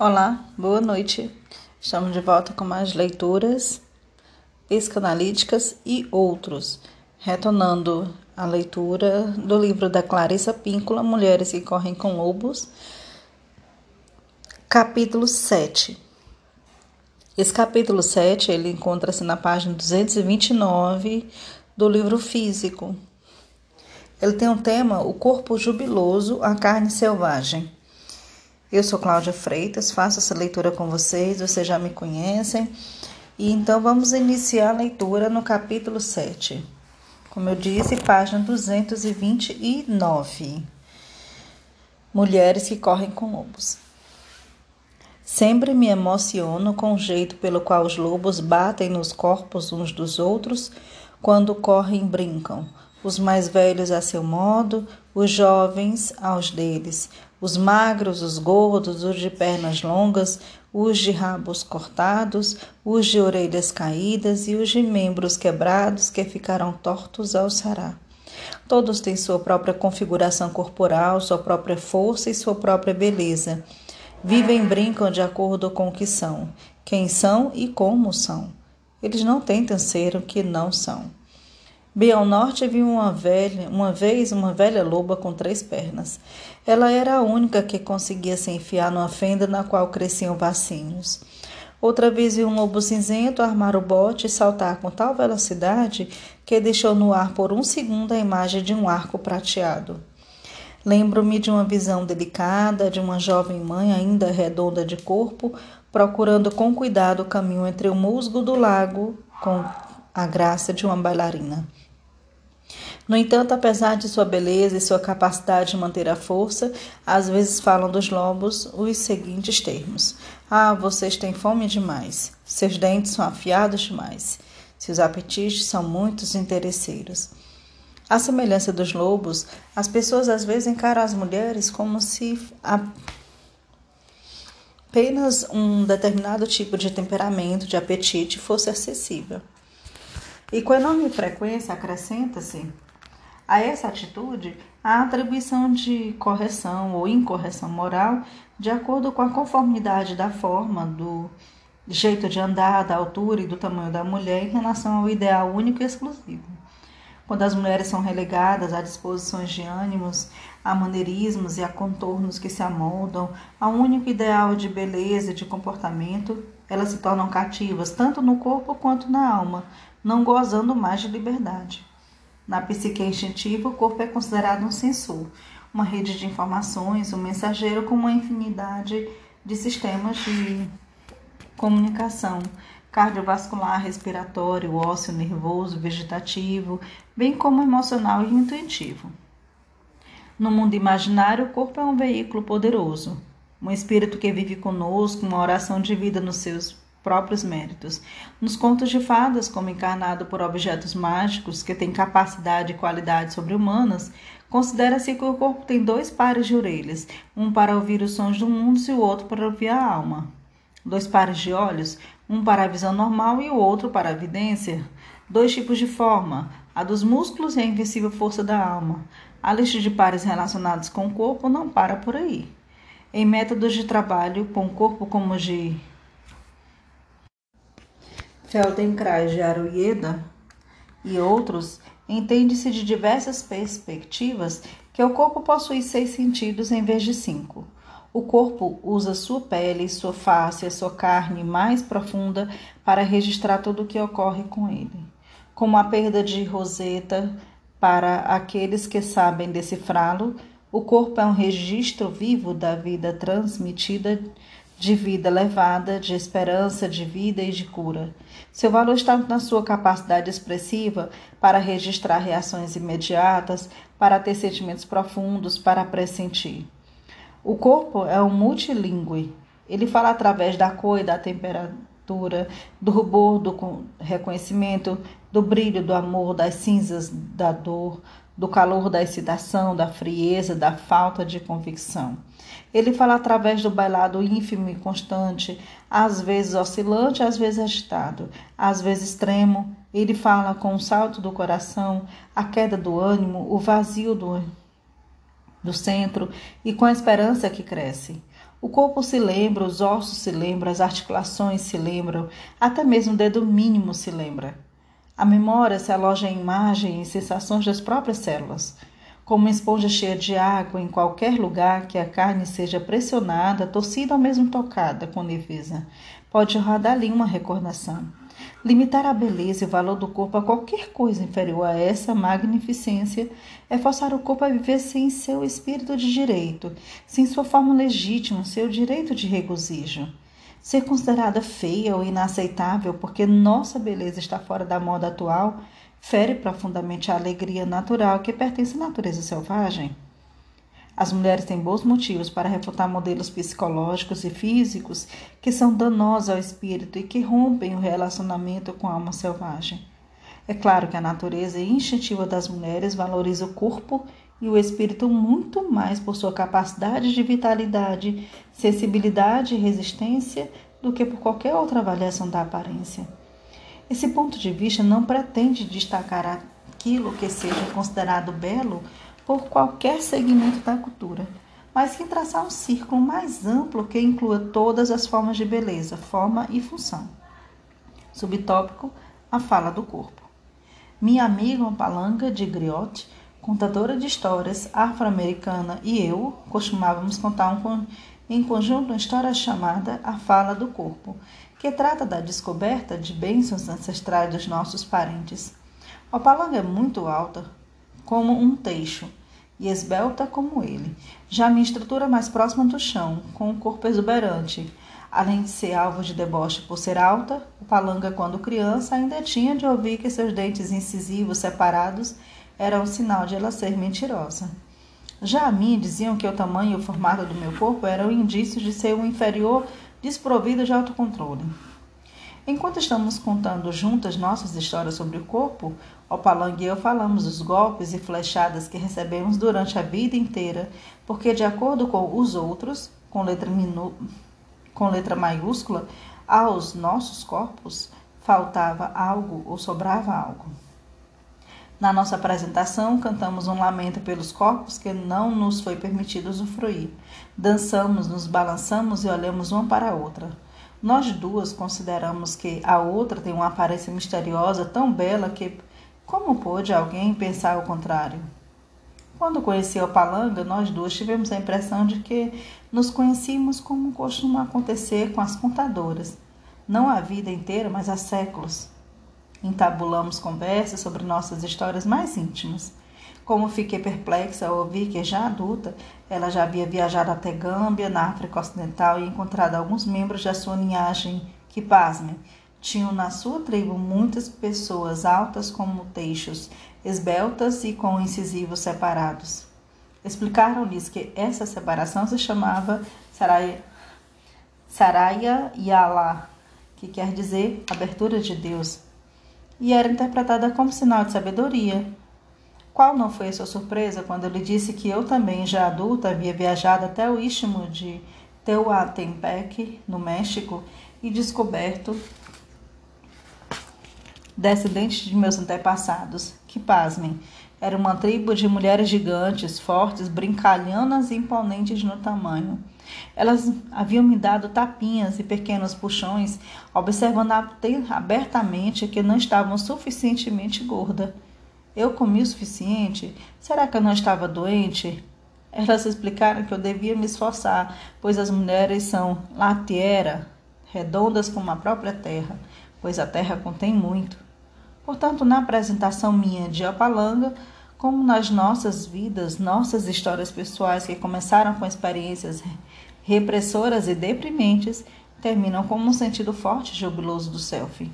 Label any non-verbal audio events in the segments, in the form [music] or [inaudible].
Olá, boa noite. Estamos de volta com mais leituras psicanalíticas e outros, retornando a leitura do livro da Clarissa Píncula, Mulheres que Correm com Lobos, capítulo 7. Esse capítulo 7, ele encontra-se na página 229 do livro físico. Ele tem um tema, o corpo jubiloso, a carne selvagem. Eu sou Cláudia Freitas, faço essa leitura com vocês, vocês já me conhecem. E então vamos iniciar a leitura no capítulo 7. Como eu disse, página 229. Mulheres que correm com lobos. Sempre me emociono com o jeito pelo qual os lobos batem nos corpos uns dos outros quando correm e brincam. Os mais velhos a seu modo, os jovens aos deles, os magros, os gordos, os de pernas longas, os de rabos cortados, os de orelhas caídas e os de membros quebrados que ficarão tortos ao sará. Todos têm sua própria configuração corporal, sua própria força e sua própria beleza. Vivem e brincam de acordo com o que são, quem são e como são. Eles não tentam ser o que não são. Bem ao norte vi uma velha, uma vez uma velha loba com três pernas. Ela era a única que conseguia se enfiar numa fenda na qual cresciam vacinhos. Outra vez vi um lobo cinzento armar o bote e saltar com tal velocidade que deixou no ar por um segundo a imagem de um arco prateado. Lembro-me de uma visão delicada de uma jovem mãe ainda redonda de corpo, procurando com cuidado o caminho entre o musgo do lago com a graça de uma bailarina. No entanto, apesar de sua beleza e sua capacidade de manter a força, às vezes falam dos lobos os seguintes termos: Ah, vocês têm fome demais. Seus dentes são afiados demais. Seus apetites são muitos interesseiros. À semelhança dos lobos, as pessoas às vezes encaram as mulheres como se apenas um determinado tipo de temperamento, de apetite fosse acessível. E com enorme frequência acrescenta-se a essa atitude a atribuição de correção ou incorreção moral de acordo com a conformidade da forma, do jeito de andar, da altura e do tamanho da mulher em relação ao ideal único e exclusivo. Quando as mulheres são relegadas a disposições de ânimos, a maneirismos e a contornos que se amoldam a um único ideal de beleza e de comportamento, elas se tornam cativas tanto no corpo quanto na alma, não gozando mais de liberdade. Na psique instintiva, o corpo é considerado um sensor, uma rede de informações, um mensageiro com uma infinidade de sistemas de comunicação cardiovascular, respiratório, ósseo, nervoso, vegetativo, bem como emocional e intuitivo. No mundo imaginário, o corpo é um veículo poderoso, um espírito que vive conosco, uma oração de vida nos seus próprios méritos. Nos contos de fadas, como encarnado por objetos mágicos que têm capacidade e qualidade sobre-humanas, considera-se que o corpo tem dois pares de orelhas, um para ouvir os sons do mundo e o outro para ouvir a alma. Dois pares de olhos, um para a visão normal e o outro para a evidência. Dois tipos de forma, a dos músculos e a invencível força da alma. A lista de pares relacionados com o corpo não para por aí. Em métodos de trabalho com o corpo como de Feldenkrais de Aroyeda e outros, entende-se de diversas perspectivas que o corpo possui seis sentidos em vez de cinco. O corpo usa sua pele, sua face, sua carne mais profunda para registrar tudo o que ocorre com ele. Como a perda de Roseta, para aqueles que sabem decifrá-lo, o corpo é um registro vivo da vida transmitida de vida levada, de esperança, de vida e de cura. Seu valor está na sua capacidade expressiva para registrar reações imediatas, para ter sentimentos profundos, para pressentir. O corpo é um multilingüe. Ele fala através da cor e da temperatura, do rubor, do reconhecimento, do brilho, do amor, das cinzas, da dor, do calor da excitação, da frieza, da falta de convicção. Ele fala através do bailado ínfimo e constante, às vezes oscilante, às vezes agitado, às vezes extremo. Ele fala com o salto do coração, a queda do ânimo, o vazio do, do centro e com a esperança que cresce. O corpo se lembra, os ossos se lembram, as articulações se lembram, até mesmo o dedo mínimo se lembra. A memória se aloja em imagens e sensações das próprias células. Como uma esponja cheia de água em qualquer lugar que a carne seja pressionada, torcida ou mesmo tocada com leveza, pode jorrar dali uma recordação. Limitar a beleza e o valor do corpo a qualquer coisa inferior a essa magnificência é forçar o corpo a viver sem seu espírito de direito, sem sua forma legítima, seu direito de regozijo. Ser considerada feia ou inaceitável porque nossa beleza está fora da moda atual fere profundamente a alegria natural que pertence à natureza selvagem. As mulheres têm bons motivos para refutar modelos psicológicos e físicos que são danosos ao espírito e que rompem o relacionamento com a alma selvagem. É claro que a natureza instintiva das mulheres valoriza o corpo e o espírito muito mais por sua capacidade de vitalidade, sensibilidade e resistência do que por qualquer outra avaliação da aparência. Esse ponto de vista não pretende destacar aquilo que seja considerado belo por qualquer segmento da cultura, mas que traçar um círculo mais amplo que inclua todas as formas de beleza, forma e função. Subtópico: a fala do corpo. Minha amiga Palanga de Griot, contadora de histórias afro-americana, e eu costumávamos contar um, em conjunto uma história chamada A Fala do Corpo, que trata da descoberta de bênçãos ancestrais dos nossos parentes. Palanga é muito alta, como um teixo, e esbelta como ele. Já minha estrutura mais próxima do chão, com o corpo exuberante. Além de ser alvo de deboche por ser alta, o palanga, quando criança, ainda tinha de ouvir que seus dentes incisivos separados eram um sinal de ela ser mentirosa. Já a mim diziam que o tamanho e o formato do meu corpo eram indícios de ser um inferior desprovido de autocontrole. Enquanto estamos contando juntas nossas histórias sobre o corpo, Opalang e eu falamos dos golpes e flechadas que recebemos durante a vida inteira, porque, de acordo com os outros, com letra, minu... com letra maiúscula, aos nossos corpos faltava algo ou sobrava algo. Na nossa apresentação, cantamos um lamento pelos corpos que não nos foi permitido usufruir. Dançamos, nos balançamos e olhamos uma para a outra. Nós duas consideramos que a outra tem uma aparência misteriosa tão bela que como pôde alguém pensar o contrário? Quando conheci o Palanga, nós duas tivemos a impressão de que nos conhecíamos como costuma acontecer com as contadoras, não a vida inteira, mas há séculos. Entabulamos conversas sobre nossas histórias mais íntimas. Como fiquei perplexa ao ouvir que, já adulta, ela já havia viajado até Gâmbia, na África Ocidental, e encontrado alguns membros da sua linhagem que, pasmem, tinham na sua tribo muitas pessoas altas como teixos, esbeltas e com incisivos separados. Explicaram-lhes que essa separação se chamava Saraya, Saraya Yala, que quer dizer abertura de Deus, e era interpretada como sinal de sabedoria, qual não foi a sua surpresa quando eu lhe disse que eu também, já adulta, havia viajado até o istmo de Tehuantepec, no México, e descoberto descendentes de meus antepassados, que, pasmem, era uma tribo de mulheres gigantes, fortes, brincalhanas e imponentes no tamanho. Elas haviam me dado tapinhas e pequenos puxões, observando abertamente que não estavam suficientemente gorda. Eu comi o suficiente? Será que eu não estava doente? Elas explicaram que eu devia me esforçar, pois as mulheres são latiera, redondas como a própria terra, pois a terra contém muito. Portanto, na apresentação minha de Opalanga, como nas nossas vidas, nossas histórias pessoais que começaram com experiências repressoras e deprimentes, terminam com um sentido forte e jubiloso do selfie.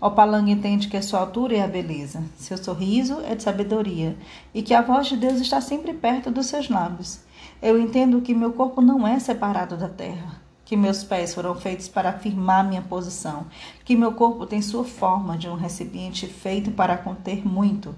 Opalang entende que a sua altura é a beleza, seu sorriso é de sabedoria e que a voz de Deus está sempre perto dos seus lábios. Eu entendo que meu corpo não é separado da terra, que meus pés foram feitos para afirmar minha posição, que meu corpo tem sua forma de um recipiente feito para conter muito.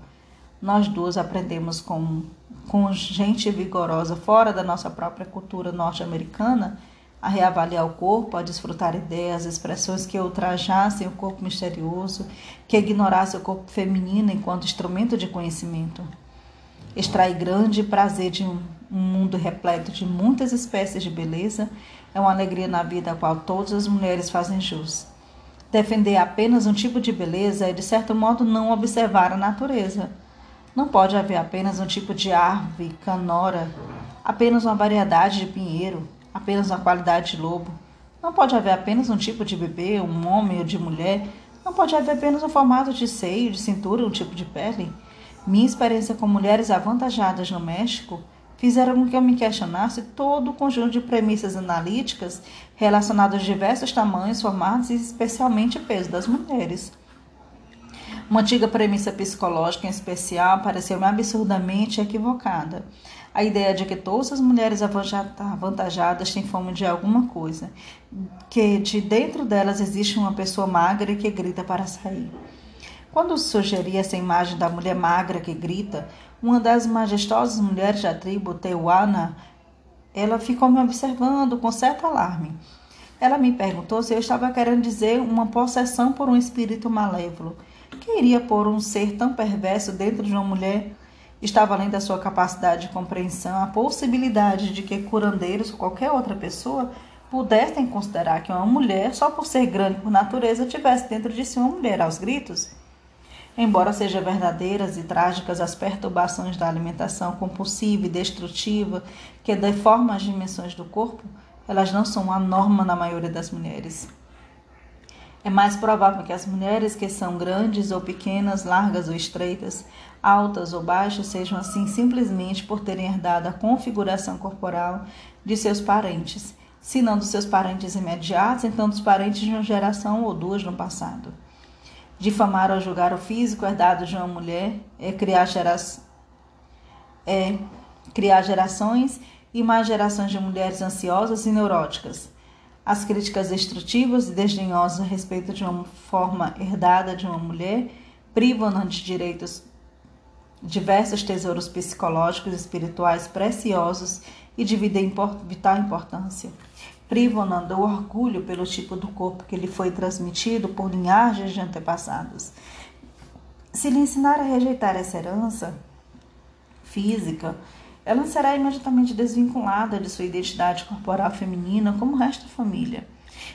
Nós duas aprendemos com, com gente vigorosa fora da nossa própria cultura norte-americana a reavaliar o corpo, a desfrutar ideias, expressões que ultrajassem o corpo misterioso, que ignorassem o corpo feminino enquanto instrumento de conhecimento. Extrai grande prazer de, um mundo repleto de muitas espécies de beleza, é uma alegria na vida a qual todas as mulheres fazem jus. Defender apenas um tipo de beleza é, de certo modo, não observar a natureza. Não pode haver apenas um tipo de árvore, canora, apenas uma variedade de pinheiro, apenas uma qualidade de lobo. Não pode haver apenas um tipo de bebê, um homem ou de mulher. Não pode haver apenas um formato de seio, de cintura, um tipo de pele. Minha experiência com mulheres avantajadas no México fizeram com que eu me questionasse todo o conjunto de premissas analíticas relacionadas a diversos tamanhos, formatos e especialmente peso das mulheres. Uma antiga premissa psicológica em especial pareceu-me absurdamente equivocada. A ideia de que todas as mulheres avantajadas têm fome de alguma coisa, que de dentro delas existe uma pessoa magra que grita para sair. Quando sugeri essa imagem da mulher magra que grita, uma das majestosas mulheres da tribo Teuana, ela ficou me observando com certo alarme. Ela me perguntou se eu estava querendo dizer uma possessão por um espírito malévolo. Que iria pôr um ser tão perverso dentro de uma mulher? Estava além da sua capacidade de compreensão a possibilidade de que curandeiros ou qualquer outra pessoa pudessem considerar que uma mulher, só por ser grande por natureza, tivesse dentro de si uma mulher aos gritos? Embora sejam verdadeiras e trágicas as perturbações da alimentação compulsiva e destrutiva que deformam as dimensões do corpo, elas não são a norma na maioria das mulheres. É mais provável que as mulheres que são grandes ou pequenas, largas ou estreitas, altas ou baixas, sejam assim simplesmente por terem herdado a configuração corporal de seus parentes, se não dos seus parentes imediatos, então dos parentes de uma geração ou duas no passado. Difamar ou julgar o físico herdado de uma mulher é criar, gera... é criar gerações e mais gerações de mulheres ansiosas e neuróticas. As críticas destrutivas e desdenhosas a respeito de uma forma herdada de uma mulher privam-na de direitos diversos tesouros psicológicos e espirituais preciosos e de vital importância privam-na do orgulho pelo tipo do corpo que lhe foi transmitido por linhagens de antepassados. Se lhe ensinar a rejeitar essa herança física, ela será imediatamente desvinculada de sua identidade corporal feminina como o resto da família.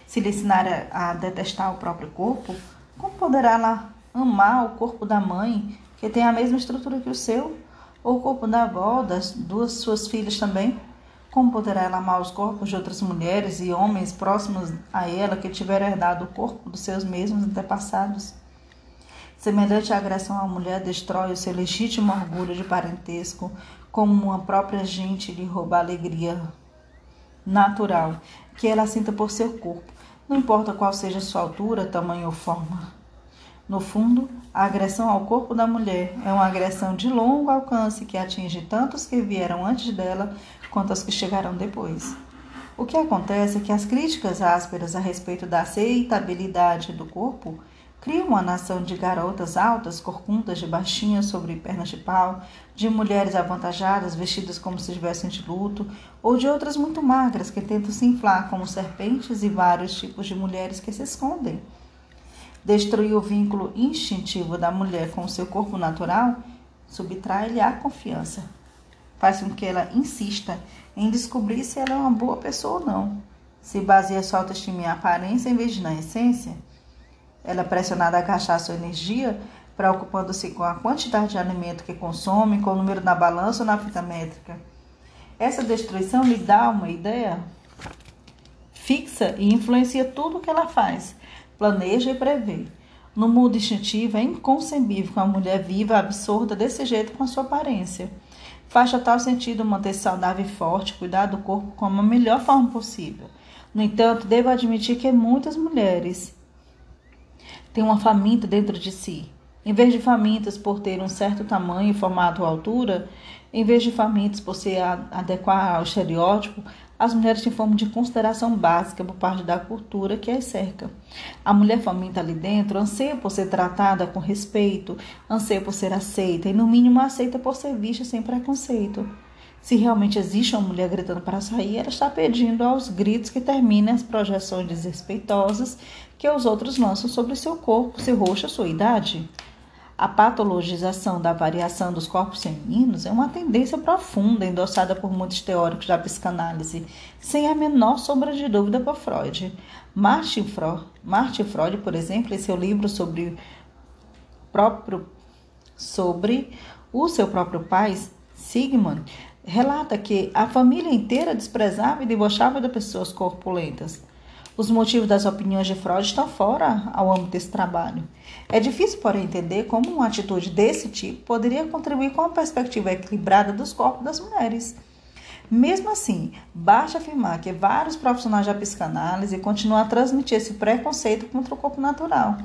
Se lhe ensinar a, detestar o próprio corpo, como poderá ela amar o corpo da mãe, que tem a mesma estrutura que o seu, ou o corpo da avó, das duas suas filhas também? Como poderá ela amar os corpos de outras mulheres e homens próximos a ela que tiveram herdado o corpo dos seus mesmos antepassados? Semelhante agressão à mulher destrói o seu legítimo orgulho de parentesco, como uma própria gente lhe rouba a alegria natural que ela sinta por seu corpo, não importa qual seja sua altura, tamanho ou forma. No fundo, a agressão ao corpo da mulher é uma agressão de longo alcance que atinge tanto os que vieram antes dela quanto as que chegarão depois. O que acontece é que as críticas ásperas a respeito da aceitabilidade do corpo criam uma nação de garotas altas, corcundas, de baixinhas sobre pernas de pau, de mulheres avantajadas, vestidas como se estivessem de luto, ou de outras muito magras que tentam se inflar como serpentes e vários tipos de mulheres que se escondem. Destruir o vínculo instintivo da mulher com o seu corpo natural subtrai-lhe a confiança, faz com que ela insista em descobrir se ela é uma boa pessoa ou não. Se baseia sua autoestima em aparência em vez de na essência, ela é pressionada a gastar sua energia preocupando-se com a quantidade de alimento que consome, com o número na balança ou na fita métrica. Essa destruição lhe dá uma ideia fixa e influencia tudo o que ela faz, planeja e prevê. No mundo instintivo, é inconcebível que uma mulher viva absurda desse jeito com a sua aparência. Faz total sentido manter-se saudável e forte, cuidar do corpo como a melhor forma possível. No entanto, devo admitir que muitas mulheres têm uma faminta dentro de si. Em vez de famintas por ter um certo tamanho, formato ou altura, em vez de famintas por se adequar ao estereótipo, as mulheres têm forma de consideração básica por parte da cultura que as cerca. A mulher faminta ali dentro anseia por ser tratada com respeito, anseia por ser aceita e, no mínimo, aceita por ser vista sem preconceito. Se realmente existe uma mulher gritando para sair, ela está pedindo aos gritos que terminem as projeções desrespeitosas que os outros lançam sobre seu corpo, seu rosto, sua idade. A patologização da variação dos corpos femininos é uma tendência profunda endossada por muitos teóricos da psicanálise, sem a menor sombra de dúvida por Freud. Martin Freud, Martin Freud por exemplo, em seu livro sobre, próprio, sobre o seu próprio pai, Sigmund, relata que a família inteira desprezava e debochava de pessoas corpulentas. Os motivos das opiniões de Freud estão fora ao âmbito desse trabalho. É difícil, porém, entender como uma atitude desse tipo poderia contribuir com a perspectiva equilibrada dos corpos das mulheres. Mesmo assim, basta afirmar que vários profissionais da psicanálise continuam a transmitir esse preconceito contra o corpo natural,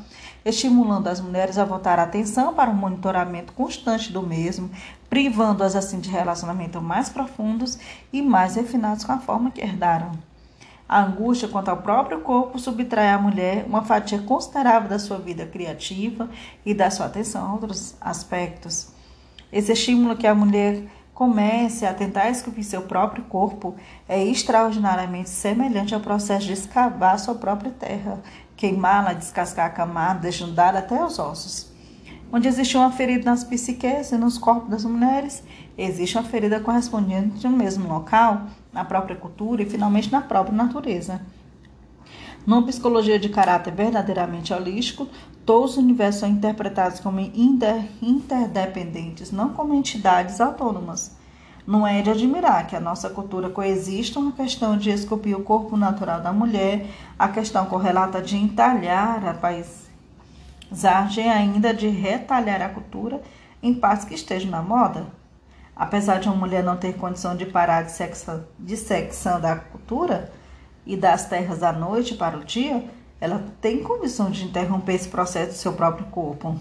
estimulando as mulheres a voltar a atenção para o monitoramento constante do mesmo, privando-as assim de relacionamentos mais profundos e mais refinados com a forma que herdaram. A angústia quanto ao próprio corpo subtrai à mulher uma fatia considerável da sua vida criativa e da sua atenção a outros aspectos. Esse estímulo que a mulher comece a tentar esculpir seu próprio corpo é extraordinariamente semelhante ao processo de escavar sua própria terra, queimá-la, descascar a camada, desnudar até os ossos. Onde existe uma ferida nas psiques e nos corpos das mulheres, existe uma ferida correspondente no mesmo local, na própria cultura e finalmente na própria natureza. Numa psicologia de caráter verdadeiramente holístico, todos os universos são interpretados como inter, interdependentes, não como entidades autônomas. Não é de admirar que a nossa cultura coexista uma questão de esculpir o corpo natural da mulher, a questão correlata de entalhar a paisagem, ainda de retalhar a cultura em partes que estejam na moda. Apesar de uma mulher não ter condição de parar de, secção da cultura e das terras da noite para o dia, ela tem condição de interromper esse processo do seu próprio corpo.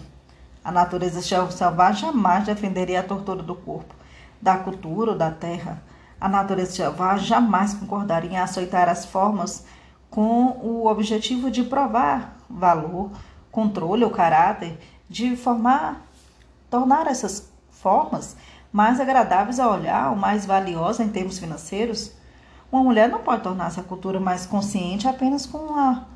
A natureza selvagem jamais defenderia a tortura do corpo, da cultura ou da terra. A natureza selvagem jamais concordaria em aceitar as formas com o objetivo de provar valor, controle ou caráter, de formar, tornar essas formas mais agradáveis a olhar ou mais valiosas em termos financeiros. Uma mulher não pode tornar-se a cultura mais consciente apenas com uma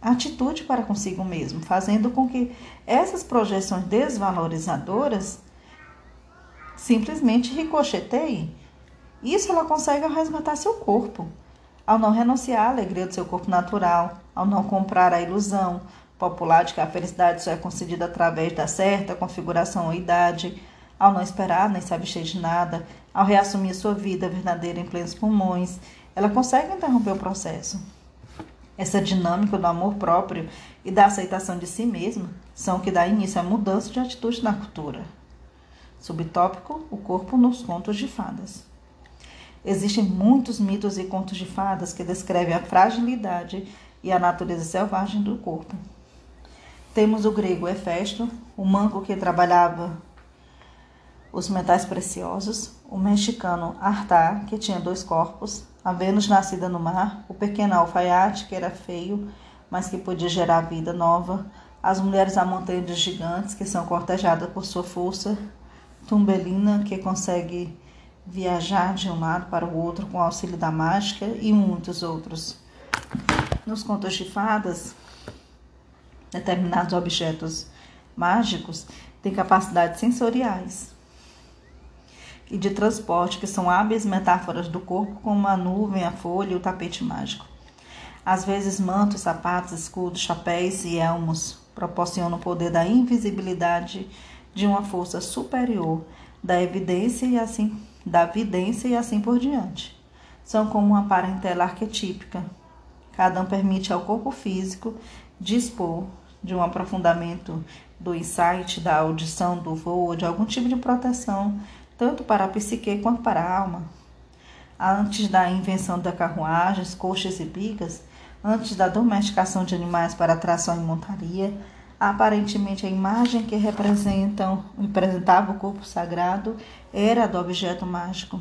atitude para consigo mesmo, fazendo com que essas projeções desvalorizadoras simplesmente ricocheteiem. Isso ela consegue ao resgatar seu corpo, ao não renunciar à alegria do seu corpo natural, ao não comprar a ilusão popular de que a felicidade só é concedida através da certa configuração ou idade, ao não esperar nem se abster de nada, ao reassumir sua vida verdadeira em plenos pulmões, ela consegue interromper o processo. Essa dinâmica do amor próprio e da aceitação de si mesma são o que dá início à mudança de atitude na cultura. Subtópico: o corpo nos contos de fadas. Existem muitos mitos e contos de fadas que descrevem a fragilidade e a natureza selvagem do corpo. Temos o grego Hefesto, o manco que trabalhava os metais preciosos, o mexicano Artar, que tinha dois corpos, a Vênus nascida no mar, o pequeno alfaiate, que era feio, mas que podia gerar vida nova, as mulheres da montanha dos gigantes, que são cortejadas por sua força, Tumbelina, que consegue viajar de um lado para o outro com o auxílio da mágica, e muitos outros. Nos contos de fadas, determinados objetos mágicos têm capacidades sensoriais e de transporte, que são hábeis metáforas do corpo, como a nuvem, a folha e o tapete mágico. Às vezes, mantos, sapatos, escudos, chapéus e elmos proporcionam o poder da invisibilidade de uma força superior, da evidência e assim da vidência e assim por diante. São como uma parentela arquetípica. Cada um permite ao corpo físico dispor de um aprofundamento do insight, da audição, do voo, de algum tipo de proteção tanto para a psique quanto para a alma. Antes da invenção da carruagem, coxas e bigas, antes da domesticação de animais para tração e montaria, aparentemente a imagem que representam, representava o corpo sagrado era do objeto mágico.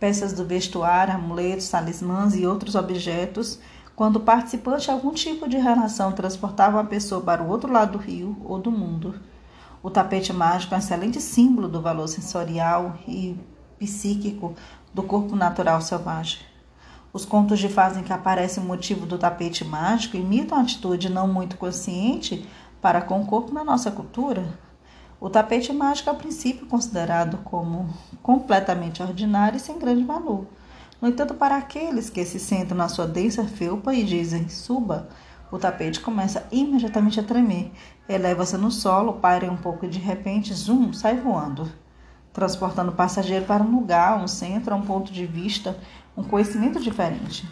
Peças do vestuário, amuletos, talismãs e outros objetos, quando o participante de algum tipo de relação transportava a pessoa para o outro lado do rio ou do mundo. O tapete mágico é um excelente símbolo do valor sensorial e psíquico do corpo natural selvagem. Os contos de fase em que aparece o motivo do tapete mágico imitam a atitude não muito consciente para com o corpo na nossa cultura. O tapete mágico é a princípio considerado como completamente ordinário e sem grande valor. No entanto, para aqueles que se sentam na sua densa felpa e dizem suba, o tapete começa imediatamente a tremer. Eleva-se no solo, paira um pouco e de repente, zoom, sai voando, transportando o passageiro para um lugar, um centro, um ponto de vista, um conhecimento diferente.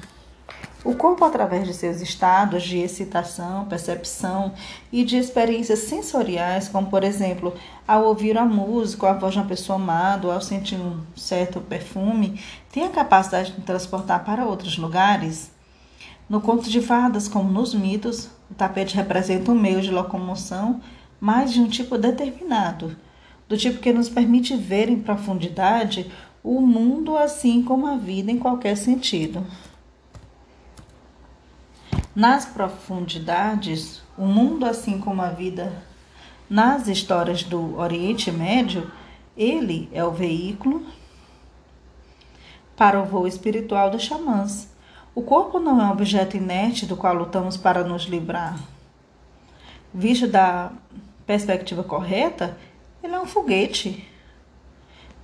O corpo, através de seus estados de excitação, percepção e de experiências sensoriais, como por exemplo, ao ouvir a música, a voz de uma pessoa amada, ou ao sentir um certo perfume, tem a capacidade de transportar para outros lugares. No conto de fadas, como nos mitos, o tapete representa um meio de locomoção, mas de um tipo determinado, do tipo que nos permite ver em profundidade o mundo assim como a vida em qualquer sentido. Nas profundidades, o mundo, assim como a vida nas histórias do Oriente Médio, ele é o veículo para o voo espiritual dos xamãs. O corpo não é um objeto inerte do qual lutamos para nos livrar. Visto da perspectiva correta, ele é um foguete.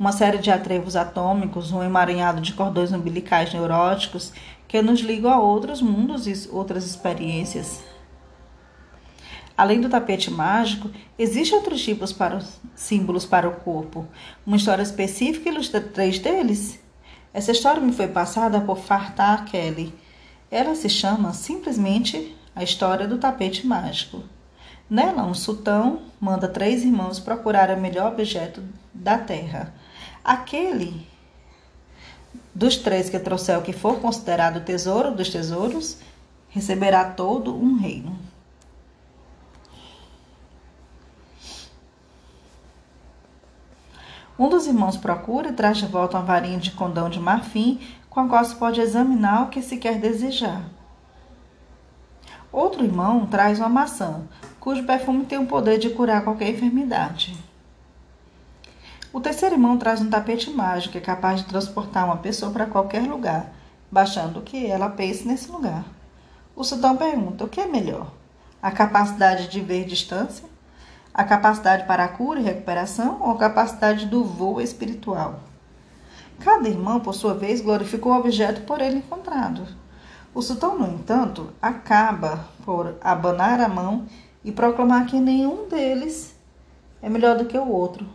Uma série de atrevos atômicos, um emaranhado de cordões umbilicais neuróticos que nos ligam a outros mundos e outras experiências. Além do tapete mágico, existem outros tipos para os símbolos para o corpo. Uma história específica ilustra três deles. Essa história me foi passada por Fartah Kelly. Ela se chama simplesmente A História do Tapete Mágico. Nela, um sultão manda três irmãos procurar o melhor objeto da terra. Aquele dos três que trouxer o que for considerado tesouro dos tesouros, receberá todo um reino. Um dos irmãos procura e traz de volta uma varinha de condão de marfim com a qual se pode examinar o que se quer desejar. Outro irmão traz uma maçã, cujo perfume tem o poder de curar qualquer enfermidade. O terceiro irmão traz um tapete mágico que é capaz de transportar uma pessoa para qualquer lugar, baixando que ela pense nesse lugar. O sultão pergunta: o que é melhor? A capacidade de ver distância? A capacidade para a cura e recuperação ou a capacidade do voo espiritual? Cada irmão, por sua vez, glorificou o objeto por ele encontrado. O sultão, no entanto, acaba por abanar a mão e proclamar que nenhum deles é melhor do que o outro,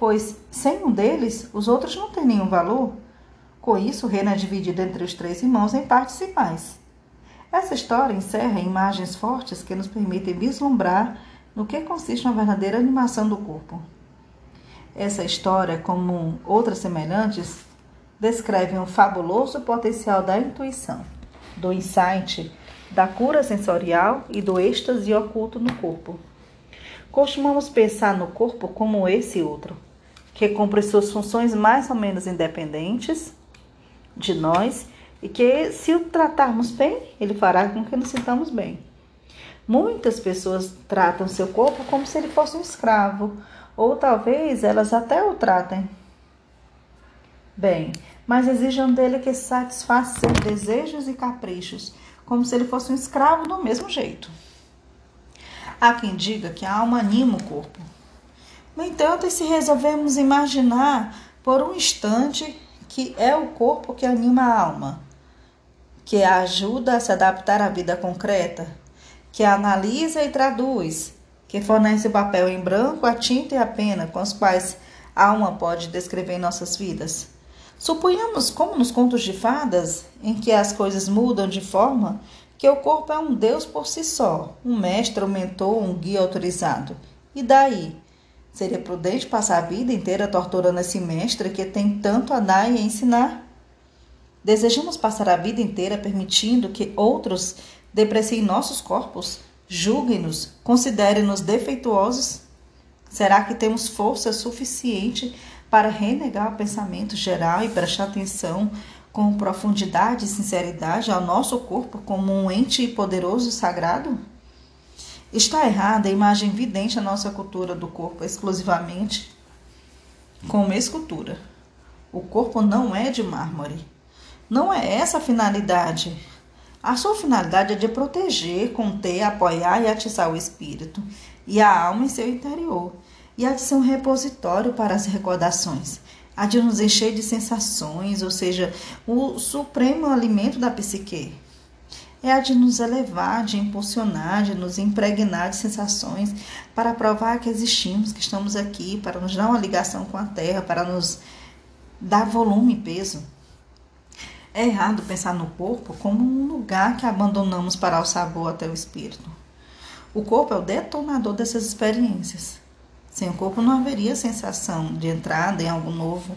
pois sem um deles, os outros não têm nenhum valor. Com isso, o reino é dividido entre os três irmãos em partes iguais. Essa história encerra imagens fortes que nos permitem vislumbrar no que consiste uma verdadeira animação do corpo. Essa história, como outras semelhantes, descreve um fabuloso potencial da intuição, do insight, da cura sensorial e do êxtase oculto no corpo. Costumamos pensar no corpo como esse outro, que cumpre suas funções mais ou menos independentes de nós e que, se o tratarmos bem, ele fará com que nos sintamos bem. Muitas pessoas tratam seu corpo como se ele fosse um escravo, ou talvez elas até o tratem bem, mas exijam dele que satisfaça seus desejos e caprichos, como se ele fosse um escravo do mesmo jeito. Há quem diga que a alma anima o corpo, no entanto, se resolvemos imaginar por um instante que é o corpo que anima a alma, que a ajuda a se adaptar à vida concreta, que analisa e traduz, que fornece o papel em branco, a tinta e a pena com os quais a alma pode descrever nossas vidas. Suponhamos, como nos contos de fadas, em que as coisas mudam de forma, que o corpo é um Deus por si só, um mestre, um mentor, um guia autorizado. E daí? Seria prudente passar a vida inteira torturando esse mestre que tem tanto a dar e a ensinar? Desejamos passar a vida inteira permitindo que outros depreciem nossos corpos? Julguem-nos, considerem-nos defeituosos? Será que temos força suficiente para renegar o pensamento geral e prestar atenção com profundidade e sinceridade ao nosso corpo como um ente poderoso e sagrado? Está errada a imagem vidente da nossa cultura do corpo exclusivamente como escultura. O corpo não é de mármore. Não é essa a finalidade. A sua finalidade é de proteger, conter, apoiar e atiçar o espírito e a alma em seu interior, e há de ser um repositório para as recordações, há de nos encher de sensações, ou seja, o supremo alimento da psique. É a de nos elevar, de impulsionar, de nos impregnar de sensações para provar que existimos, que estamos aqui, para nos dar uma ligação com a Terra, para nos dar volume e peso. É errado pensar no corpo como um lugar que abandonamos para o sabor até o espírito. O corpo é o detonador dessas experiências. Sem o corpo não haveria sensação de entrada em algo novo,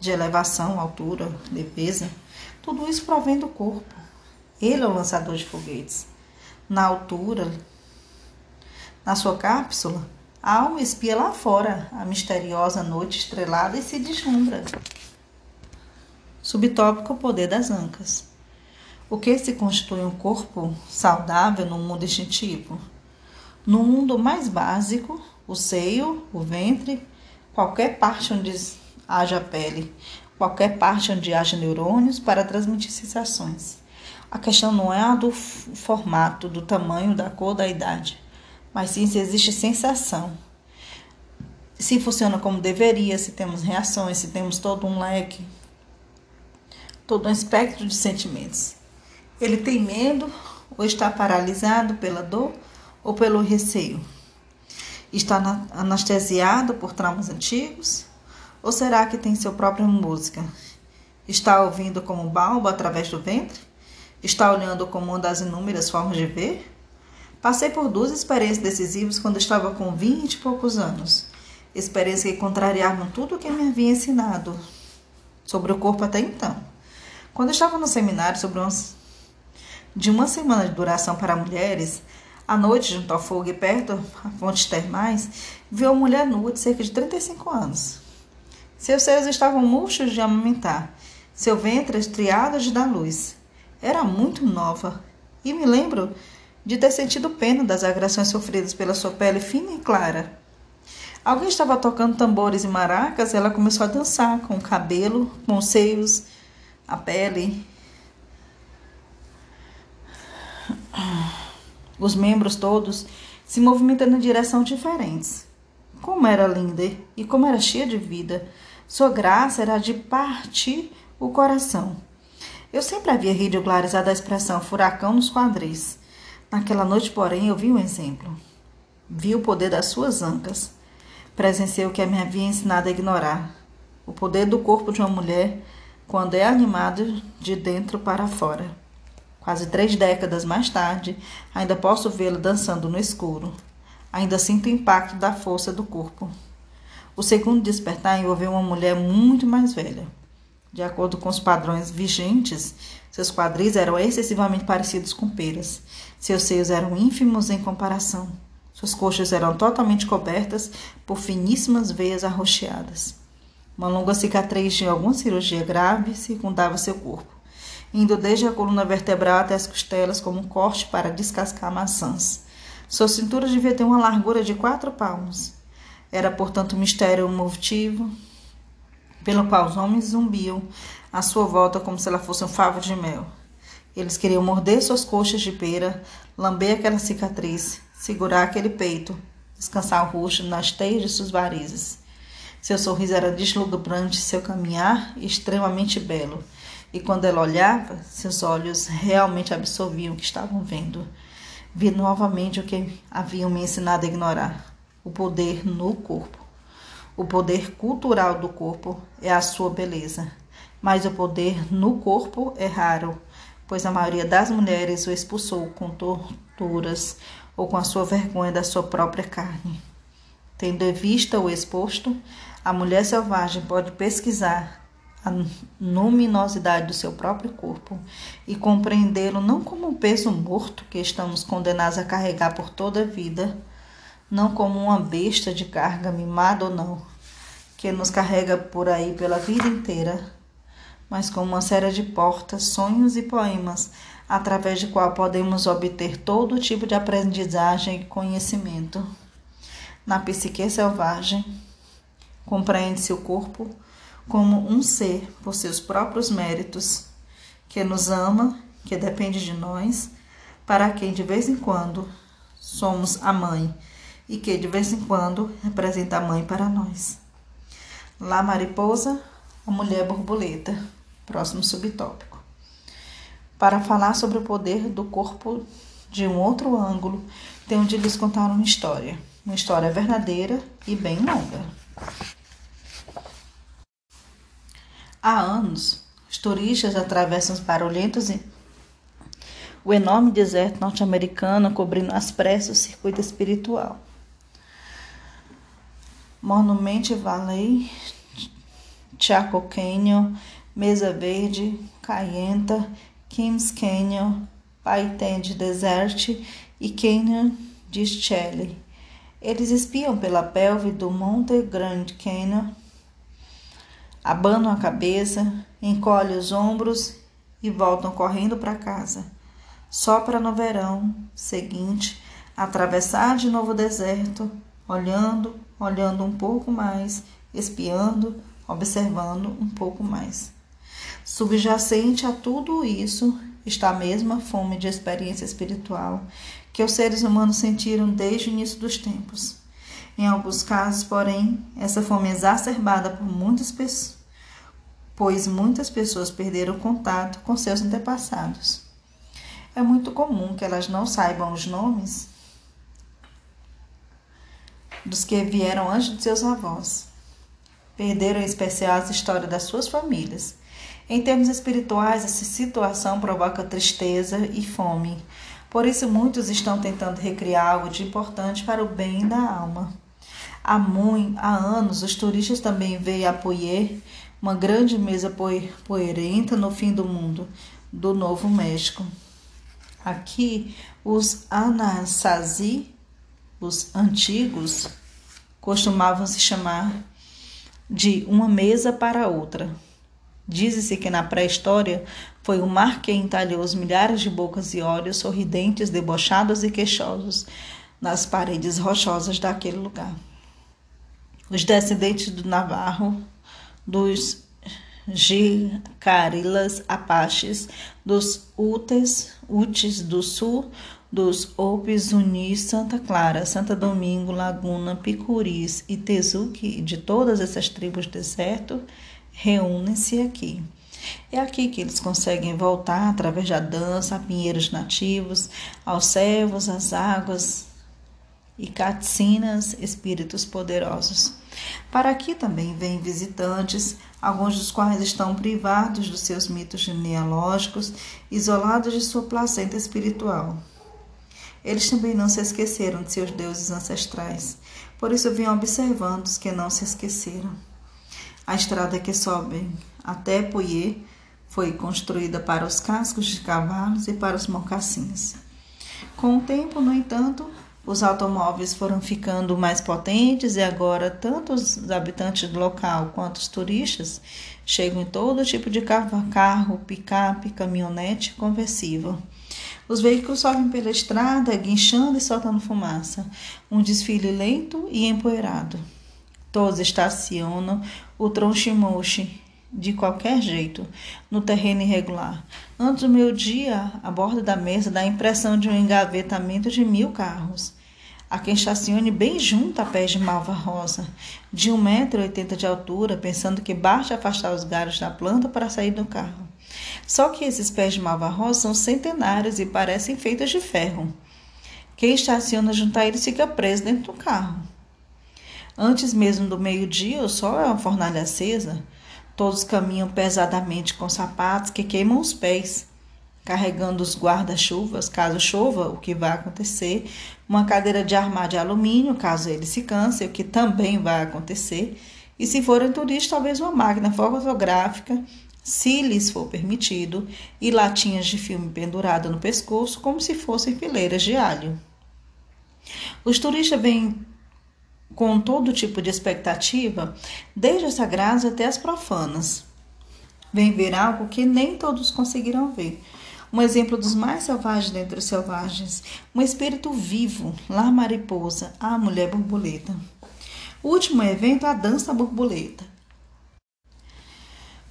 de elevação, altura, leveza. Tudo isso provém do corpo. Ele é o lançador de foguetes. Na altura, na sua cápsula, a alma espia lá fora a misteriosa noite estrelada e se deslumbra. Subtópico: O poder das ancas. O que se constitui um corpo saudável no mundo instintivo? No mundo mais básico, o seio, o ventre, qualquer parte onde haja pele, qualquer parte onde haja neurônios para transmitir sensações. A questão não é a do formato, do tamanho, da cor, da idade, mas sim se existe sensação. Se funciona como deveria, se temos reações, se temos todo um leque todo um espectro de sentimentos. Ele tem medo ou está paralisado pela dor ou pelo receio? Está anestesiado por traumas antigos? Ou será que tem sua própria música? Está ouvindo como balbo através do ventre? Está olhando como uma das inúmeras formas de ver? Passei por duas experiências decisivas quando estava com vinte e poucos anos. Experiências que contrariavam tudo o que me havia ensinado sobre o corpo até então. Quando estava no seminário sobre de uma semana de duração para mulheres, à noite, junto ao fogo e perto a fontes termais, viu uma mulher nua de cerca de 35 anos. Seus seios estavam murchos de amamentar, seu ventre estriado de dar luz. Era muito nova e me lembro de ter sentido pena das agressões sofridas pela sua pele fina e clara. Alguém estava tocando tambores e maracas e ela começou a dançar com o cabelo, com os seios a pele, os membros todos se movimentando em direções diferentes. Como era linda e como era cheia de vida. Sua graça era de partir o coração. Eu sempre havia ridicularizado a expressão furacão nos quadris. Naquela noite, porém, eu vi um exemplo. Vi o poder das suas ancas. Presenciei o que me havia ensinado a ignorar. O poder do corpo de uma mulher quando é animado de dentro para fora. Quase três décadas mais tarde, ainda posso vê-lo dançando no escuro. Ainda sinto o impacto da força do corpo. O segundo despertar envolveu uma mulher muito mais velha. De acordo com os padrões vigentes, seus quadris eram excessivamente parecidos com peras. Seus seios eram ínfimos em comparação. Suas coxas eram totalmente cobertas por finíssimas veias arroxeadas. Uma longa cicatriz de alguma cirurgia grave circundava seu corpo, indo desde a coluna vertebral até as costelas como um corte para descascar maçãs. Sua cintura devia ter uma largura de quatro palmos. Era, portanto, um mistério motivo pelo qual os homens zumbiam à sua volta como se ela fosse um favo de mel. Eles queriam morder suas coxas de pera, lamber aquela cicatriz, segurar aquele peito, descansar o rosto nas teias de suas varizes. Seu sorriso era deslumbrante, seu caminhar extremamente belo. E quando ela olhava, seus olhos realmente absorviam o que estavam vendo. Vi novamente o que haviam me ensinado a ignorar: o poder no corpo. O poder cultural do corpo é a sua beleza, mas o poder no corpo é raro, pois a maioria das mulheres o expulsou com torturas ou com a sua vergonha da sua própria carne. Tendo em vista o exposto, a mulher selvagem pode pesquisar a luminosidade do seu próprio corpo e compreendê-lo não como um peso morto que estamos condenados a carregar por toda a vida, não como uma besta de carga mimada ou não, que nos carrega por aí pela vida inteira, mas como uma série de portas, sonhos e poemas através de qual podemos obter todo tipo de aprendizagem e conhecimento. Na psique selvagem, Compreende-se o corpo como um ser por seus próprios méritos, que nos ama que depende de nós, para quem de vez em quando somos a mãe e que de vez em quando representa a mãe para nós. Lá mariposa, a mulher borboleta. Próximo subtópico. Para falar sobre o poder do corpo de um outro ângulo, tenho de lhes contar uma história. Uma história verdadeira e bem longa. Há anos, os turistas atravessam os barulhentos e o enorme deserto norte-americano cobrindo às pressas o circuito espiritual. Monument Valley, Chaco Canyon, Mesa Verde, Cayenta, Kings Canyon, Paitend Desert e Canyon de Shelley. Eles espiam pela pelve do Monte Grand Canyon, abanam a cabeça, encolhem os ombros e voltam correndo para casa só para no verão seguinte atravessar de novo o deserto, olhando, olhando um pouco mais, espiando, observando um pouco mais. Subjacente a tudo isso está a mesma fome de experiência espiritual que os seres humanos sentiram desde o início dos tempos. Em alguns casos, porém, essa fome é exacerbada por muitas pessoas, pois muitas pessoas perderam contato com seus antepassados. É muito comum que elas não saibam os nomes dos que vieram antes de seus avós. Perderam em especial as histórias das suas famílias. Em termos espirituais, essa situação provoca tristeza e fome. Por isso, muitos estão tentando recriar algo de importante para o bem da alma. Há, muito, há anos, os turistas também veem a Poyer, uma grande mesa poeirenta no fim do mundo, do Novo México. Aqui, os Anasazi, os antigos, costumavam se chamar de uma mesa para outra. Diz-se que na pré-história foi o mar que entalhou os milhares de bocas e olhos sorridentes, debochados e queixosos nas paredes rochosas daquele lugar. Os descendentes do Navarro, dos Jicarilas Apaches, dos Utes, Utes do Sul, dos Opis Unis, Santa Clara, Santa Domingo, Laguna, Picuris e Tezuque, de todas essas tribos deserto, reúnem-se aqui. É aqui que eles conseguem voltar através da dança a pinheiros nativos, aos servos, às águas e catsinas, espíritos poderosos. Para aqui também vêm visitantes, alguns dos quais estão privados dos seus mitos genealógicos, isolados de sua placenta espiritual. Eles também não se esqueceram de seus deuses ancestrais, por isso vinham observando os que não se esqueceram. A estrada que sobe até Puyer foi construída para os cascos de cavalos e para os mocassins. Com o tempo, no entanto, os automóveis foram ficando mais potentes e agora tanto os habitantes do local quanto os turistas chegam em todo tipo de carro, carro picape, caminhonete conversível. Os veículos sobem pela estrada, guinchando e soltando fumaça. Um desfile lento e empoeirado. Todos estacionam o tronchimoche de qualquer jeito, no terreno irregular. Antes do meio-dia, a borda da mesa dá a impressão de um engavetamento de mil carros. Há quem estacione bem junto a pés de malva rosa, de 1,80m de altura, pensando que basta afastar os galhos da planta para sair do carro. Só que esses pés de malva rosa são centenários e parecem feitos de ferro. Quem estaciona junto a eles fica preso dentro do carro. Antes mesmo do meio-dia, o sol é uma fornalha acesa. Todos caminham pesadamente com sapatos que queimam os pés, carregando os guarda-chuvas, caso chova, o que vai acontecer, uma cadeira de armário de alumínio, caso ele se canse, o que também vai acontecer, e se forem turistas, talvez uma máquina fotográfica, se lhes for permitido, e latinhas de filme pendurada no pescoço, como se fossem fileiras de alho. Os turistas vêm com todo tipo de expectativa, desde as sagradas até as profanas. Vem ver algo que nem todos conseguirão ver. Um exemplo dos mais selvagens dentre os selvagens, um espírito vivo, lá mariposa, a mulher borboleta. O último evento, a dança borboleta.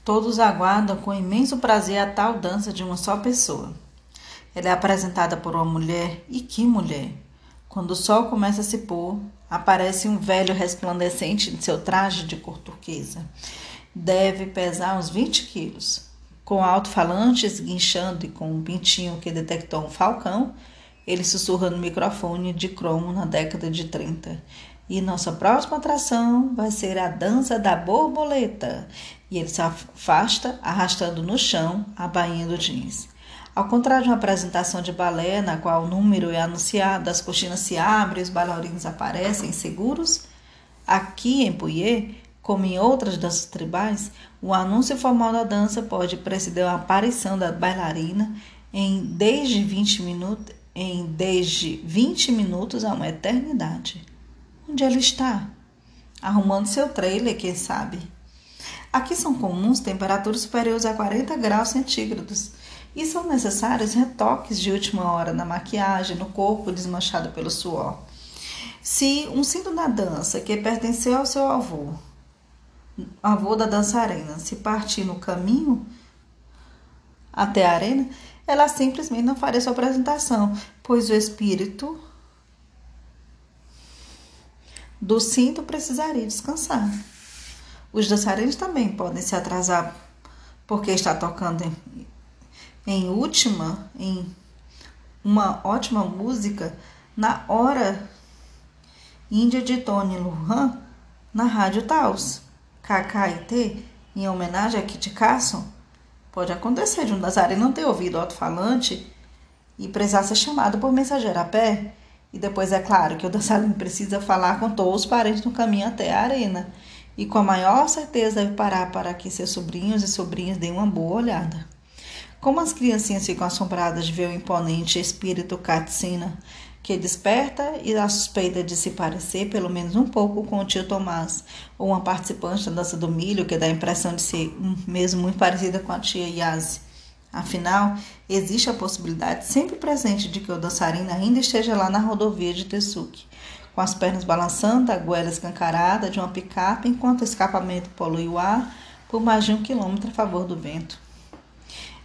Todos aguardam com imenso prazer a tal dança de uma só pessoa. Ela é apresentada por uma mulher, e que mulher! Quando o sol começa a se pôr, aparece um velho resplandecente em seu traje de cor turquesa. Deve pesar uns 20 quilos. Com alto-falantes guinchando e com um pintinho que detectou um falcão, ele sussurra no microfone de cromo na década de 30. E nossa próxima atração vai ser a dança da borboleta. E ele se afasta, arrastando no chão a bainha do jeans. Ao contrário de uma apresentação de balé, na qual o número é anunciado, as cortinas se abrem e os bailarinos aparecem seguros, aqui em Puyer, como em outras danças tribais, o anúncio formal da dança pode preceder a aparição da bailarina em desde 20 minutos, em desde 20 minutos a uma eternidade. Onde ela está? Arrumando seu trailer, quem sabe? Aqui são comuns temperaturas superiores a 40 graus centígrados e são necessários retoques de última hora na maquiagem, no corpo desmanchado pelo suor. Se um cinto da dança que pertenceu ao seu avô, avô da dançarina, se partir no caminho até a arena, ela simplesmente não faria sua apresentação, pois o espírito do cinto precisaria descansar. Os dançarinos também podem se atrasar porque está tocando em, em última, em uma ótima música na hora Índia de Tony Lujan na Rádio Taos, KKIT, em homenagem a Kit Carson. Pode acontecer de um não ter ouvido o alto-falante e precisar ser chamado por mensageiro a pé e depois é claro que o dançarino precisa falar com todos os parentes no caminho até a arena. E com a maior certeza deve parar para que seus sobrinhos e sobrinhas deem uma boa olhada. Como as criancinhas ficam assombradas de ver o imponente espírito Katsina, que desperta e a suspeita de se parecer pelo menos um pouco com o tio Tomás, ou uma participante da dança do milho que dá a impressão de ser mesmo muito parecida com a tia Yazi. Afinal, existe a possibilidade sempre presente de que o dançarino ainda esteja lá na rodovia de Tesuque, com as pernas balançando a goela escancarada de uma picape enquanto o escapamento polui o ar por mais de um quilômetro a favor do vento.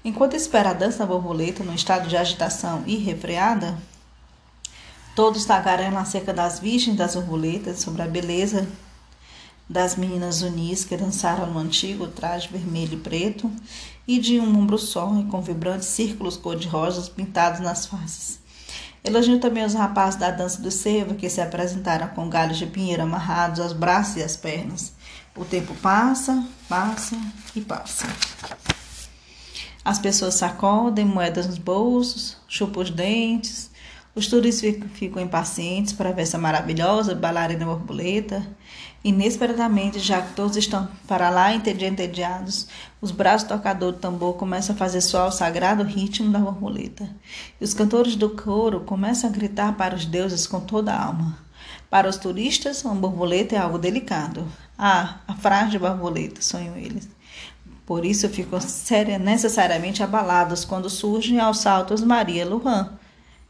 Enquanto espera a dança da borboleta no estado de agitação irrefreada, todos tagarelam acerca das virgens das borboletas, sobre a beleza das meninas unis que dançaram no antigo traje vermelho e preto e de um ombro só e com vibrantes círculos cor-de-rosas pintados nas faces. Elogiam também os rapazes da dança do cervo que se apresentaram com galhos de pinheiro amarrados aos braços e às pernas. O tempo passa, passa e passa. As pessoas sacodem moedas nos bolsos, chupam os dentes, os turistas ficam impacientes para ver essa maravilhosa bailarina borboleta. Inesperadamente, já que todos estão para lá entediados, os braços do tocador do tambor começam a fazer soar o sagrado ritmo da borboleta. E os cantores do coro começam a gritar para os deuses com toda a alma. Para os turistas, uma borboleta é algo delicado. Ah, a frágil borboleta, sonham eles. Por isso ficam necessariamente abalados quando surgem aos saltos Maria Lujan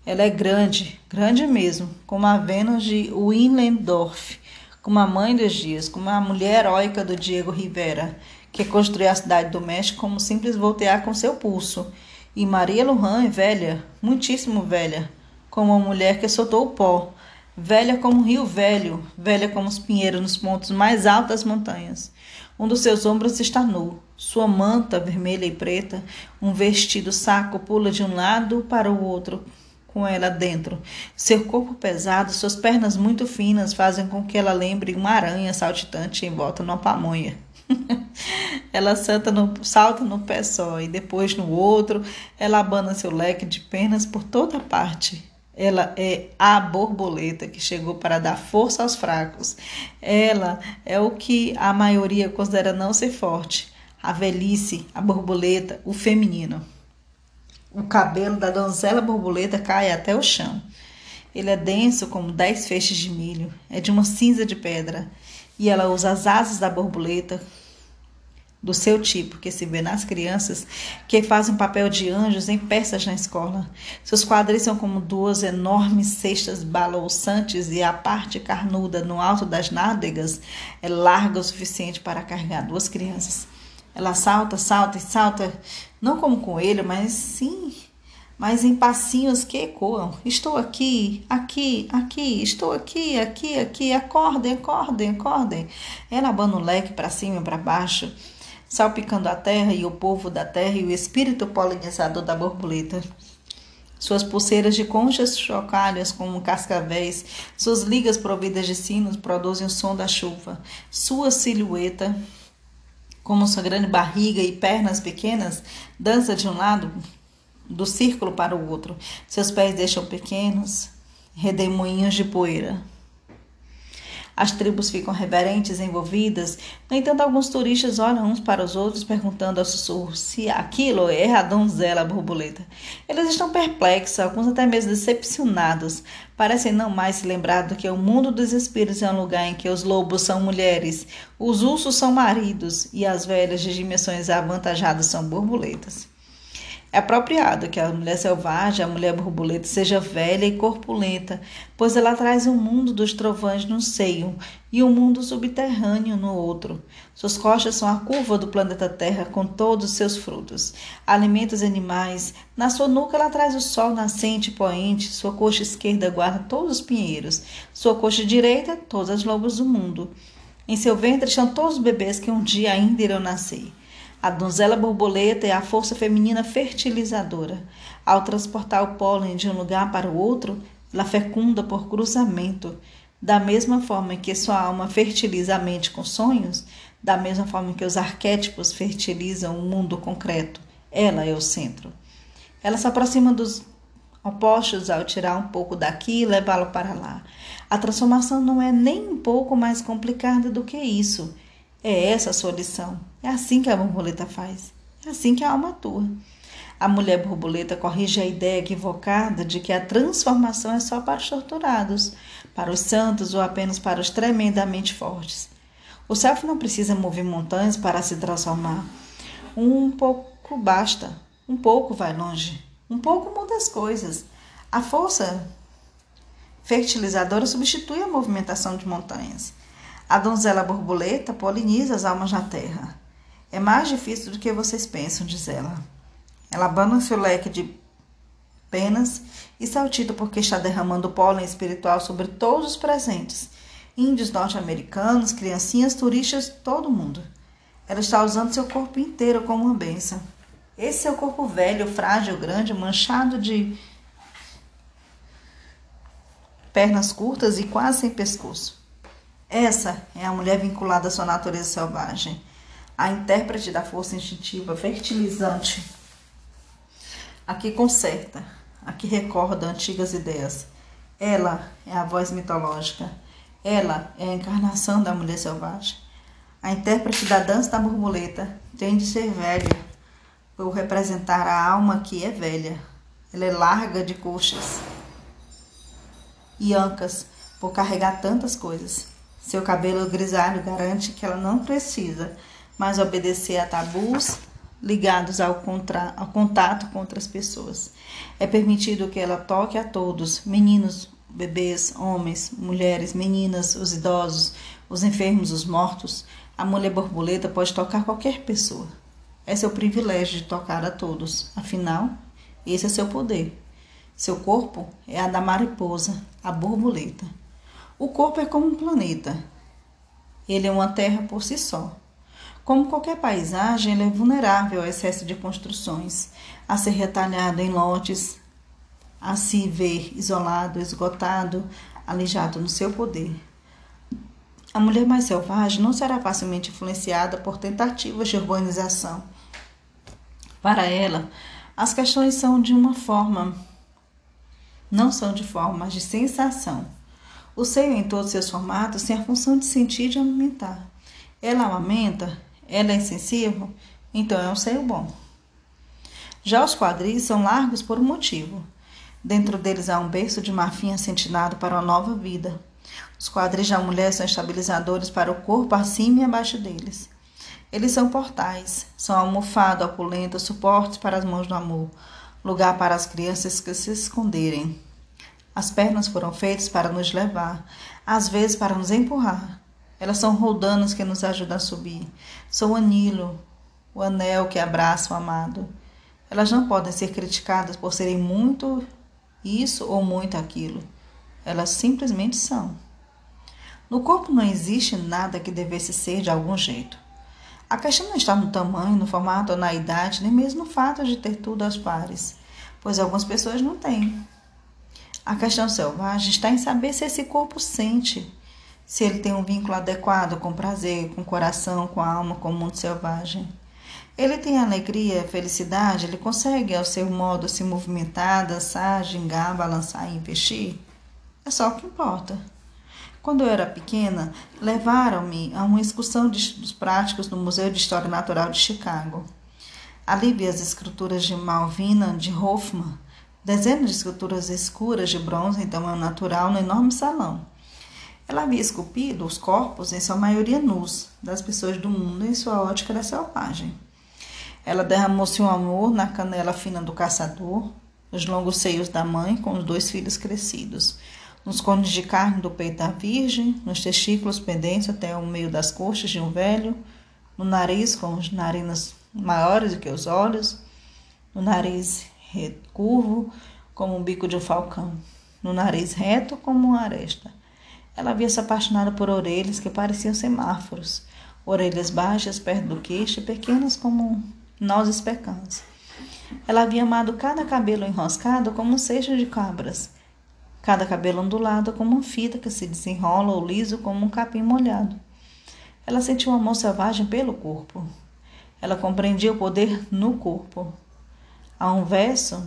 ela é grande, grande mesmo, como a Vênus de Willendorf, como a mãe dos dias, como a mulher heróica do Diego Rivera, que construiu a cidade do México como simples voltear com seu pulso. E Maria Lujan é velha, muitíssimo velha, como uma mulher que soltou o pó, velha como um rio velho, velha como os pinheiros nos pontos mais altos das montanhas. Um dos seus ombros está nu, sua manta vermelha e preta, um vestido saco pula de um lado para o outro, com ela dentro. Seu corpo pesado, suas pernas muito finas fazem com que ela lembre uma aranha saltitante envolta numa pamonha. [laughs] ela salta no, salta no pé só e depois no outro. Ela abana seu leque de pernas por toda parte. Ela é a borboleta que chegou para dar força aos fracos. Ela é o que a maioria considera não ser forte. A velhice, a borboleta, o feminino. O cabelo da donzela borboleta cai até o chão. Ele é denso como dez feixes de milho, é de uma cinza de pedra, e ela usa as asas da borboleta do seu tipo, que se vê nas crianças, que fazem papel de anjos em peças na escola. Seus quadris são como duas enormes cestas balouçantes e a parte carnuda no alto das nádegas é larga o suficiente para carregar duas crianças. Ela salta, salta e salta, não como coelho, mas sim, mas em passinhos que ecoam. Estou aqui, aqui, aqui, estou aqui, aqui, aqui. Acordem, acordem, acordem. Ela abana o leque para cima e para baixo, salpicando a terra e o povo da terra e o espírito polinizador da borboleta. Suas pulseiras de conchas chocalhas como cascavéis, suas ligas providas de sinos produzem o som da chuva. Sua silhueta, como sua grande barriga e pernas pequenas, dança de um lado do círculo para o outro. Seus pés deixam pequenos redemoinhos de poeira. As tribos ficam reverentes, envolvidas. No entanto, alguns turistas olham uns para os outros, perguntando ao sussurro se aquilo é a donzela borboleta. Eles estão perplexos, alguns até mesmo decepcionados. Parecem não mais se lembrar do que o mundo dos espíritos é um lugar em que os lobos são mulheres, os ursos são maridos e as velhas de dimensões avantajadas são borboletas. É apropriado que a mulher selvagem, a mulher borboleta, seja velha e corpulenta, pois ela traz o um mundo dos trovões no seio e o um mundo subterrâneo no outro. Suas costas são a curva do planeta Terra com todos os seus frutos. Alimenta os animais. Na sua nuca ela traz o sol nascente e poente. Sua coxa esquerda guarda todos os pinheiros. Sua coxa direita, todas as lobos do mundo. Em seu ventre estão todos os bebês que um dia ainda irão nascer. A donzela borboleta é a força feminina fertilizadora. Ao transportar o pólen de um lugar para o outro, ela fecunda por cruzamento. Da mesma forma que sua alma fertiliza a mente com sonhos, da mesma forma que os arquétipos fertilizam o mundo concreto, ela é o centro. Ela se aproxima dos opostos ao tirar um pouco daqui e levá-lo para lá. A transformação não é nem um pouco mais complicada do que isso. É essa a sua lição. É assim que a borboleta faz. É assim que a alma atua. A mulher borboleta corrige a ideia equivocada de que a transformação é só para os torturados, para os santos ou apenas para os tremendamente fortes. O self não precisa mover montanhas para se transformar. Um pouco basta. Um pouco vai longe. Um pouco muda as coisas. A força fertilizadora substitui a movimentação de montanhas. A donzela borboleta poliniza as almas na terra. É mais difícil do que vocês pensam, diz ela. Ela abana seu leque de penas e saltita porque está derramando pólen espiritual sobre todos os presentes. Índios norte-americanos, criancinhas, turistas, todo mundo. Ela está usando seu corpo inteiro como uma benção. Esse seu corpo velho, frágil, grande, manchado de pernas curtas e quase sem pescoço. Essa é a mulher vinculada à sua natureza selvagem, a intérprete da força instintiva fertilizante, a que conserta, a que recorda antigas ideias. Ela é a voz mitológica, ela é a encarnação da mulher selvagem. A intérprete da dança da borboleta tem de ser velha, por representar a alma que é velha. Ela é larga de coxas e ancas por carregar tantas coisas. Seu cabelo grisalho garante que ela não precisa mais obedecer a tabus ligados ao, contra, ao contato com outras pessoas. É permitido que ela toque a todos, meninos, bebês, homens, mulheres, meninas, os idosos, os enfermos, os mortos. A mulher borboleta pode tocar qualquer pessoa. É seu privilégio de tocar a todos. Afinal, esse é seu poder. Seu corpo é a da mariposa, a borboleta. O corpo é como um planeta. Ele é uma terra por si só. Como qualquer paisagem, ele é vulnerável ao excesso de construções, a ser retalhado em lotes, a se ver isolado, esgotado, alijado no seu poder. A mulher mais selvagem não será facilmente influenciada por tentativas de urbanização. Para ela, as questões são de uma forma, não são de forma, mas de sensação. O seio em todos seus formatos tem a função de sentir e de amamentar. Ela amamenta? Ela é insensível? Então é um seio bom. Já os quadris são largos por um motivo. Dentro deles há um berço de marfim assentinado para uma nova vida. Os quadris da mulher são estabilizadores para o corpo acima e abaixo deles. Eles são portais, são almofado, opulento, suportes para as mãos do amor, lugar para as crianças que se esconderem. As pernas foram feitas para nos levar, às vezes para nos empurrar. Elas são roldanas que nos ajudam a subir. São o anilo, o anel que abraça o amado. Elas não podem ser criticadas por serem muito isso ou muito aquilo. Elas simplesmente são. No corpo não existe nada que devesse ser de algum jeito. A questão não está no tamanho, no formato ou na idade, nem mesmo no fato de ter tudo aos pares, pois algumas pessoas não têm. A questão selvagem está em saber se esse corpo sente, se ele tem um vínculo adequado com prazer, com coração, com a alma, com o mundo selvagem. Ele tem alegria, felicidade, ele consegue, ao seu modo, se movimentar, dançar, gingar, balançar e investir? É só o que importa. Quando eu era pequena, levaram-me a uma excursão de estudos práticos no Museu de História Natural de Chicago. Ali vi as esculturas de Malvina de Hoffman, dezenas de esculturas escuras de bronze em tamanho natural no enorme salão. Ela havia esculpido os corpos, em sua maioria nus, das pessoas do mundo em sua ótica da selvagem. Ela derramou seu amor na canela fina do caçador, nos longos seios da mãe com os dois filhos crescidos, nos cones de carne do peito da virgem, nos testículos pendentes até o meio das coxas de um velho, no nariz com as narinas maiores do que os olhos, no nariz curvo como o bico de um falcão, no nariz reto como uma aresta. Ela havia se apaixonado por orelhas que pareciam semáforos, orelhas baixas perto do queixo e pequenas como nós especamos. Ela havia amado cada cabelo enroscado como um seixo de cabras, cada cabelo ondulado como uma fita que se desenrola ou liso como um capim molhado. Ela sentiu um amor selvagem pelo corpo. Ela compreendia o poder no corpo. Há um verso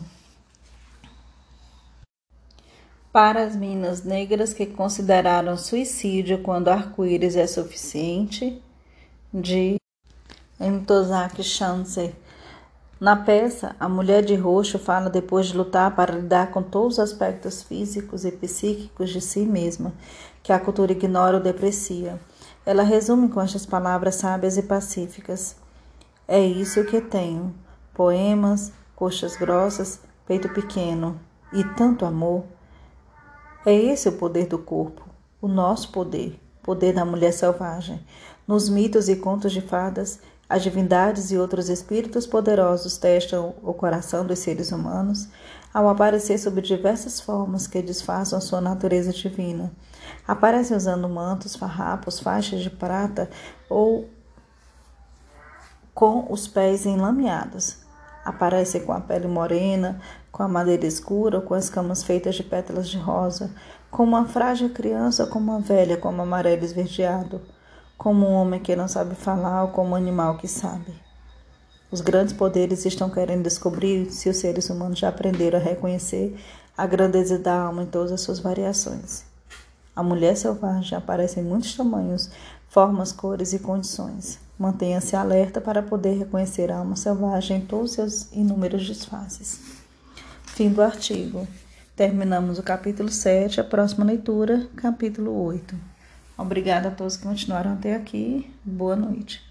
para as minas negras que consideraram suicídio quando arco-íris é suficiente, de Ntozaki Shanse. Na peça, a mulher de roxo fala depois de lutar para lidar com todos os aspectos físicos e psíquicos de si mesma, que a cultura ignora ou deprecia. Ela resume com estas palavras sábias e pacíficas: É isso que tenho: poemas, coxas grossas, peito pequeno e tanto amor. É esse o poder do corpo, o nosso poder, poder da mulher selvagem. Nos mitos e contos de fadas, as divindades e outros espíritos poderosos testam o coração dos seres humanos ao aparecer sob diversas formas que disfarçam sua natureza divina. Aparecem usando mantos, farrapos, faixas de prata ou com os pés enlameados. Aparecem com a pele morena, com a madeira escura com as camas feitas de pétalas de rosa, como uma frágil criança como uma velha, como amarelo esverdeado como um homem que não sabe falar ou como um animal que sabe. Os grandes poderes estão querendo descobrir se os seres humanos já aprenderam a reconhecer a grandeza da alma em todas as suas variações. A mulher selvagem aparece em muitos tamanhos, formas, cores e condições. Mantenha-se alerta para poder reconhecer a alma selvagem em todos seus inúmeros disfarces. Fim do artigo. Terminamos o capítulo 7, a próxima leitura, capítulo 8. Obrigada a todos que continuaram até aqui. Boa noite.